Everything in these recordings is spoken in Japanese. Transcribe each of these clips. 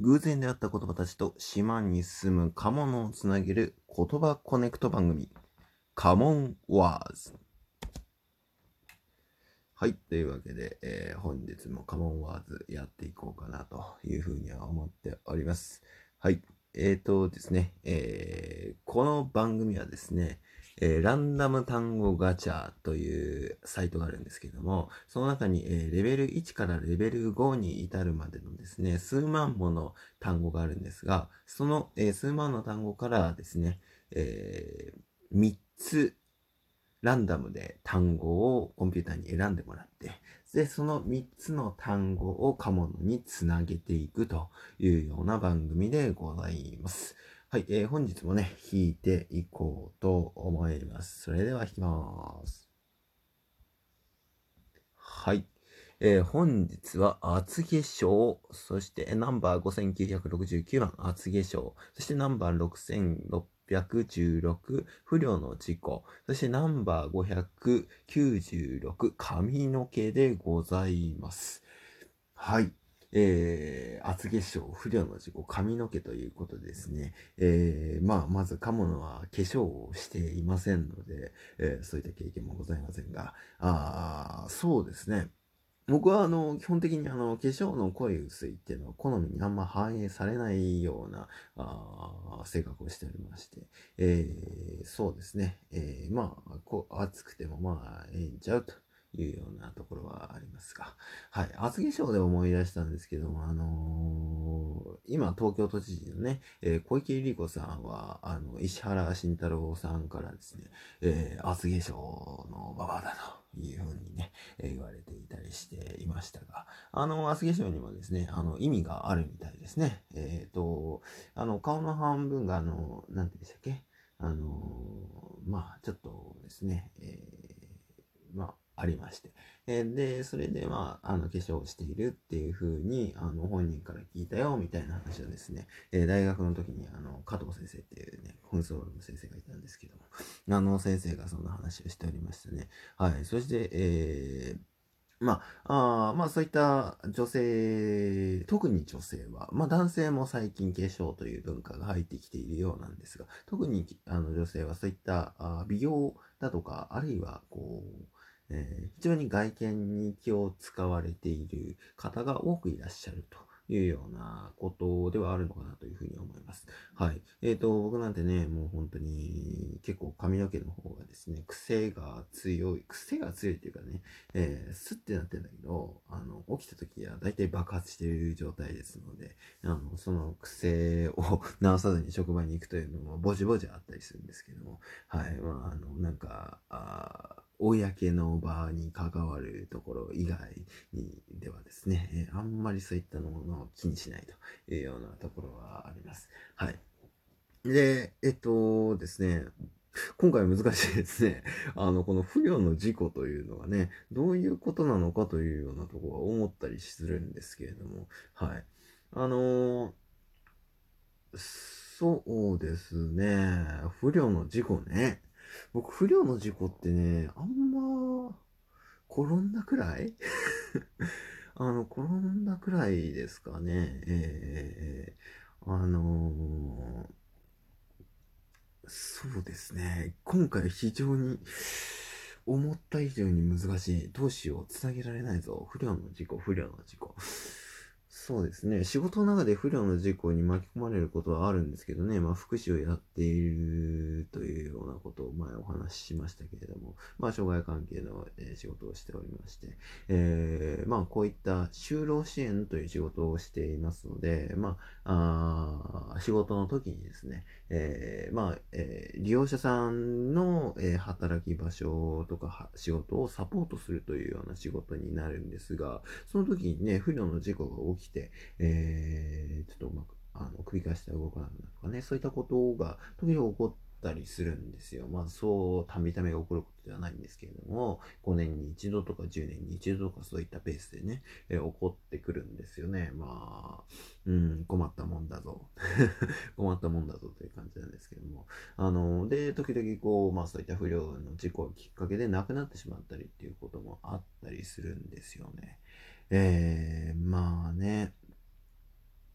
偶然出会った言葉たちと島に住むカモノをつなげる言葉コネクト番組、カモンワーズ。はい。というわけで、えー、本日もカモンワーズやっていこうかなというふうには思っております。はい。えーとですね、えー、この番組はですね、えー、ランダム単語ガチャというサイトがあるんですけども、その中に、えー、レベル1からレベル5に至るまでのですね、数万もの単語があるんですが、その、えー、数万の単語からですね、え3つランダムで単語をコンピューターに選んでもらって、で、その3つの単語をカモノにつなげていくというような番組でございます。はい、えー、本日もね、弾いていこうと思います。それでは弾きます。はい。えー、本日は厚化粧、そしてナンバー5969番厚化粧、そしてナンバー6616不良の事故、そしてナンバー596髪の毛でございます。はい。えー、厚化粧、不良の事故、髪の毛ということですね。えー、まあ、まず、カモノは化粧をしていませんので、えー、そういった経験もございませんが、あそうですね。僕は、あの、基本的に、あの、化粧の濃い薄いっていうのは、好みにあんま反映されないような、あ性格をしておりまして、えー、そうですね。えー、まあ、こう、暑くても、まあ、ええんちゃうと。いうようなところはありますが。はい。厚化粧で思い出したんですけども、あのー、今、東京都知事のね、えー、小池百合子さんは、あの、石原慎太郎さんからですね、えー、厚化粧のババアだというふうにね、えー、言われていたりしていましたが、あの、厚化粧にもですね、あの、意味があるみたいですね。えっ、ー、と、あの、顔の半分が、あの、なんて言うんでしたっけ？あの、まあ、ちょっとですね、えー、まあ、ありまして。え、で、それで、まあ、あの、化粧をしているっていう風に、あの、本人から聞いたよ、みたいな話をですね、え、大学の時に、あの、加藤先生っていうね、紛争の先生がいたんですけども、あの、先生がそんな話をしておりましたね。はい。そして、えー、まあ、あまあそういった女性、特に女性は、まあ男性も最近化粧という文化が入ってきているようなんですが、特にあの女性はそういったあ美容だとか、あるいはこう、え、非常に外見に気を使われている方が多くいらっしゃるというようなことではあるのかなというふうに思います。はい。えっ、ー、と、僕なんてね、もう本当に結構髪の毛の方がですね、癖が強い、癖が強いっていうかね、えー、スッてなってんだけど、あの、起きた時は大体爆発している状態ですので、あの、その癖を直さずに職場に行くというのもぼちぼちあったりするんですけども、はい。まあ、あの、なんか、あ公の場に関わるところ以外にではですね、えあんまりそういったものを気にしないというようなところはあります。はい。で、えっとですね、今回難しいですね。あの、この不慮の事故というのがね、どういうことなのかというようなところは思ったりするんですけれども、はい。あのー、そうですね、不慮の事故ね。僕、不良の事故ってね、あんま、転んだくらい？あの、転んだくらいですかね。えー、あのー、そうですね。今回非常に、思った以上に難しい。どうしよう。つなげられないぞ。不良の事故、不良の事故。そうですね。仕事の中で不良の事故に巻き込まれることはあるんですけどね。まあ、福祉をやっているという話しましたけれども、まあ、障害関係の、え仕事をしておりまして、えー、まあ、こういった就労支援という仕事をしていますので、まあ、あ仕事の時にですね、えー、まあ、えー、利用者さんの、え働き場所とか仕事をサポートするというような仕事になるんですが、その時にね、不良の事故が起きて、え、ちょっとうまく、あの、繰り返して動かなくなるとかね、そういったことが時々起こったりするんですよ。まあ、そう、たびたび起こることではないんですけれども、5年に一度とか10年に一度とかそういったペースでね、えー、起こってくるんですよね。まあ、うん、困ったもんだぞ。困ったもんだぞという感じなんですけども。あの、で、時々こう、まあそういった不良の事故がきっかけで亡くなってしまったりっていうこともあったりするんですよね。えー、まあね、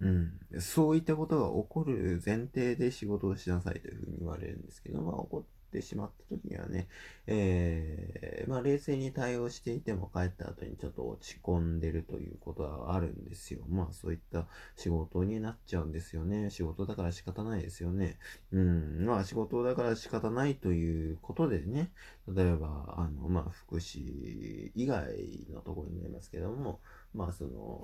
うん、そういったことが起こる前提で仕事をしなさいというふうに言われるんですけど、まあ、起こってしまった時にはね、えー、まあ、冷静に対応していても帰った後にちょっと落ち込んでるということはあるんですよ。まあ、そういった仕事になっちゃうんですよね。仕事だから仕方ないですよね。うん、まあ、仕事だから仕方ないということでね、例えば、あの、まあ、福祉以外のところになりますけども、まあ、その、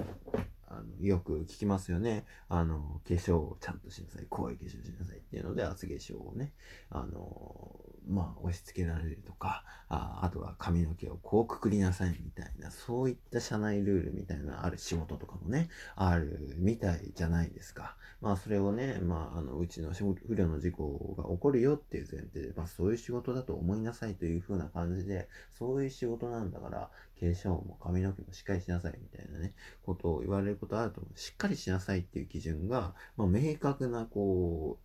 あの、よく聞きますよね。あの、化粧をちゃんとしなさい。濃い化粧しなさいっていうので、厚化粧をね、あの、まあ、押し付けられるとか、ああとは髪の毛をこうくくりなさいみたいな、そういった社内ルールみたいなある仕事とかもね、あるみたいじゃないですか。まあ、それをね、まあ、あの、うちの不慮の事故が起こるよっていう前提で、まあ、そういう仕事だと思いなさいという風な感じで、そういう仕事なんだから、化粧も髪の毛もしっかりしなさいみたいなね、ことを言われることあると思う。しっかりしなさいっていう基準が、まあ、明確な、こ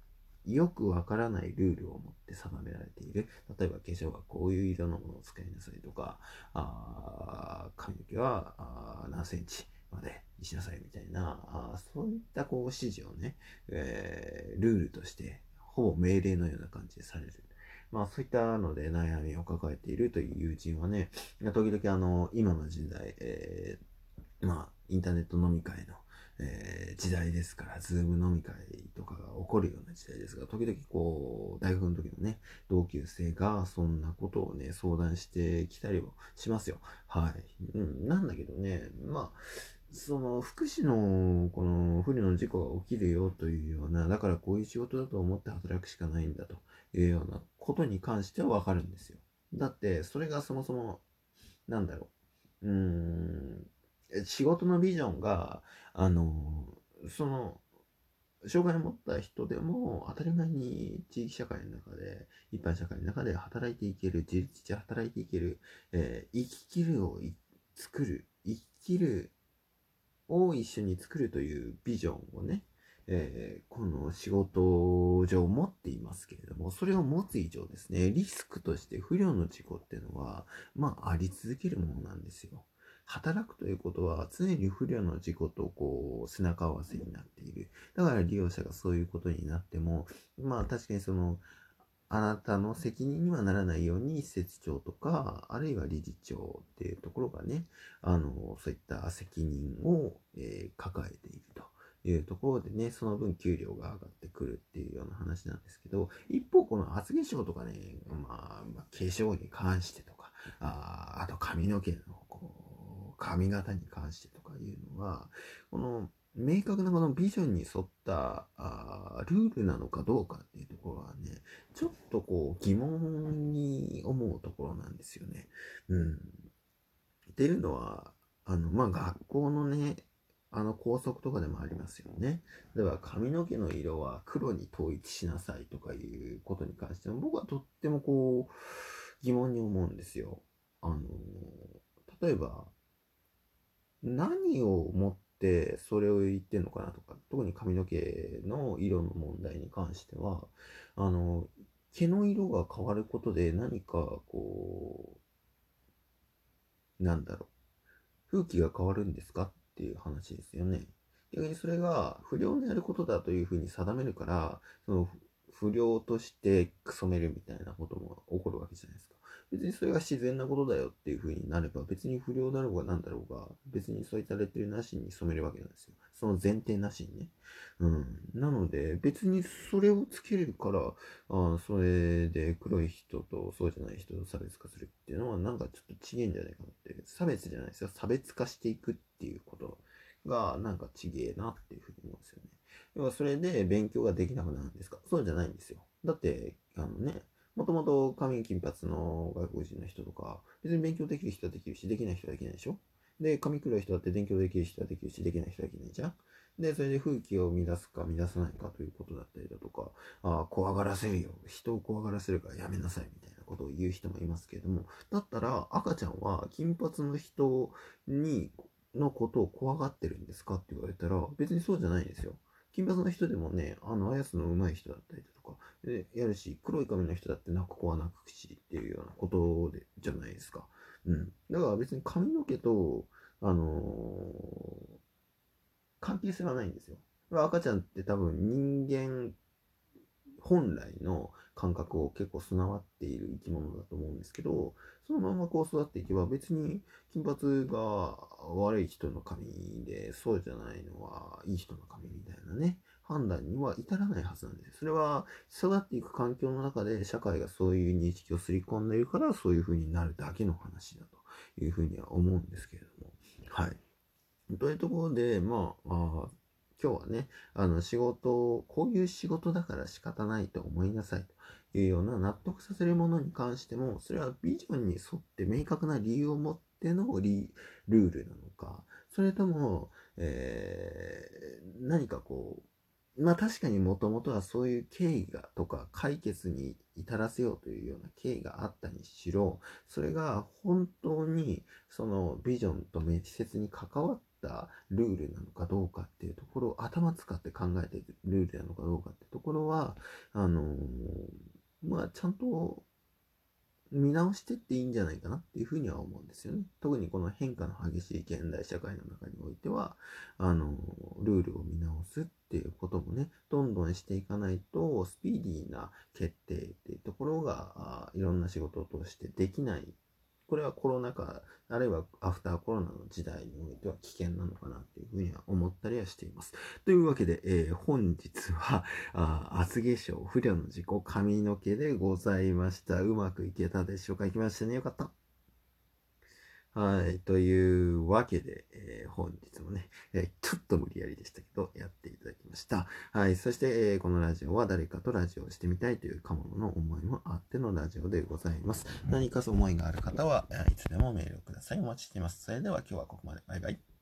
う、よくわからないルールを持って定められている。例えば化粧はこういう色のものを使いなさいとか、あ髪の毛はあ何センチまでにしなさいみたいな、あそういったこう指示をね、えー、ルールとしてほぼ命令のような感じでされる。まあそういったので悩みを抱えているという友人はね、時々あの、今の時代、えー、まあインターネット飲み会のえー、時代ですから、ズーム飲み会とかが起こるような時代ですが、時々こう、大学の時のね、同級生がそんなことをね、相談してきたりもしますよ。はい。うん、なんだけどね、まあ、その福祉のこの不慮の事故が起きるよというような、だからこういう仕事だと思って働くしかないんだというようなことに関してはわかるんですよ。だって、それがそもそも、なんだろう。うん、仕事のビジョンが、あの、その、障害を持った人でも当たり前に地域社会の中で、一般社会の中で働いていける、自立して働いていける、えー、生ききるを作る、生ききるを一緒に作るというビジョンをね、えー、この仕事上持っていますけれども、それを持つ以上ですね、リスクとして不良の事故っていうのは、まあ、あり続けるものなんですよ。働くということは常に不慮の事故とこう背中合わせになっている。だから利用者がそういうことになっても、まあ確かにその、あなたの責任にはならないように施設長とか、あるいは理事長っていうところがね、あの、そういった責任を、えー、抱えていると。いうところでね、その分給料が上がってくるっていうような話なんですけど、一方この発言賞とかね、まあ、まあ、化粧に関してとか、ああと髪の毛のこう、髪型に関してとかいうのは、この明確なこのビジョンに沿ったあルールなのかどうかっていうところはね、ちょっとこう疑問に思うところなんですよね。うん。っていうのは、あの、まあ、学校のね、あの校則とかでもありますよね。例えば髪の毛の色は黒に統一しなさいとかいうことに関しても僕はとってもこう疑問に思うんですよ。あの、例えば何を思ってそれを言ってんのかなとか、特に髪の毛の色の問題に関しては、あの、毛の色が変わることで何かこう、なんだろう、風紀が変わるんですかっていう話ですよね。逆にそれが不良のやることだというふうに定めるから、その不良としてクソめるみたいなことも起こるわけじゃないですか。別にそれが自然なことだよっていう風になれば、別に不良だろうが何だろうが、別にそういったレッテルなしに染めるわけなんですよ。その前提なしにね。うん。なので、別にそれをつけるから、あそれで黒い人とそうじゃない人を差別化するっていうのは、なんかちょっと違えんじゃないかなって。差別じゃないですよ。差別化していくっていうことが、なんかちげえなっていうふうに思うんですよね。要はそれで勉強ができなくなるんですか？そうじゃないんですよ。だって、あのね、もともと髪金髪の外国人の人とか、別に勉強できる人はできるし、できない人はできないでしょ？で、髪黒い人だって勉強できる人はできるし、できない人はできないじゃん？で、それで風紀を乱すか乱さないかということだったりだとか、ああ怖がらせるよ。人を怖がらせるからやめなさいみたいなことを言う人もいますけれども、だったら赤ちゃんは金髪の人に、のことを怖がってるんですかって言われたら、別にそうじゃないですよ。金髪の人でもね、あの、あやすの上手い人だったりだとか、で、やるし、黒い髪の人だって泣く子は泣くしっていうようなことで、じゃないですか。うん。だから別に髪の毛と、あのー、関係性はないんですよ。赤ちゃんって多分人間本来の感覚を結構備わっている生き物だと思うんですけど、そのままこう育っていけば別に金髪が悪い人の髪で、そうじゃないのはいい人の髪みたいなね、判断には至らないはずなんです。それは育っていく環境の中で社会がそういう認識をすり込んでいるからそういう風になるだけの話だというふうには思うんですけれども。はい。というところで、まあ、あ今日はね、あの仕事を、こういう仕事だから仕方ないと思いなさいというような納得させるものに関しても、それはビジョンに沿って明確な理由を持ってのリルールなのか、それとも、えー、何かこう、まあ確かにもともとはそういう経緯がとか解決に至らせようというような経緯があったにしろ、それが本当にそのビジョンと密接に関わったルールなのかどうかっていうところを頭使って考えてるルールなのかどうかっていうところは、あの、まあちゃんと見直してっていいんじゃないかなっていうふうには思うんですよね。特にこの変化の激しい現代社会の中においては、あの、ルールを見直すっていうこともね、どんどんしていかないと、スピーディーな決定っていうところが、いろんな仕事を通してできないこれはコロナ禍、あるいはアフターコロナの時代においては危険なのかなっていうふうには思ったりはしています。というわけで、えー、本日は、あ厚化粧、不良の事故、髪の毛でございました。うまくいけたでしょうか？いきましたね。よかった。はい。というわけで、えー、本日もね、えー、ちょっと無理やりでしたけど、やっていただきました。はい。そして、えー、このラジオは誰かとラジオをしてみたいという鴨の思いもあってのラジオでございます。何か思いがある方は、いつでもメールをください。お待ちしています。それでは今日はここまで。バイバイ。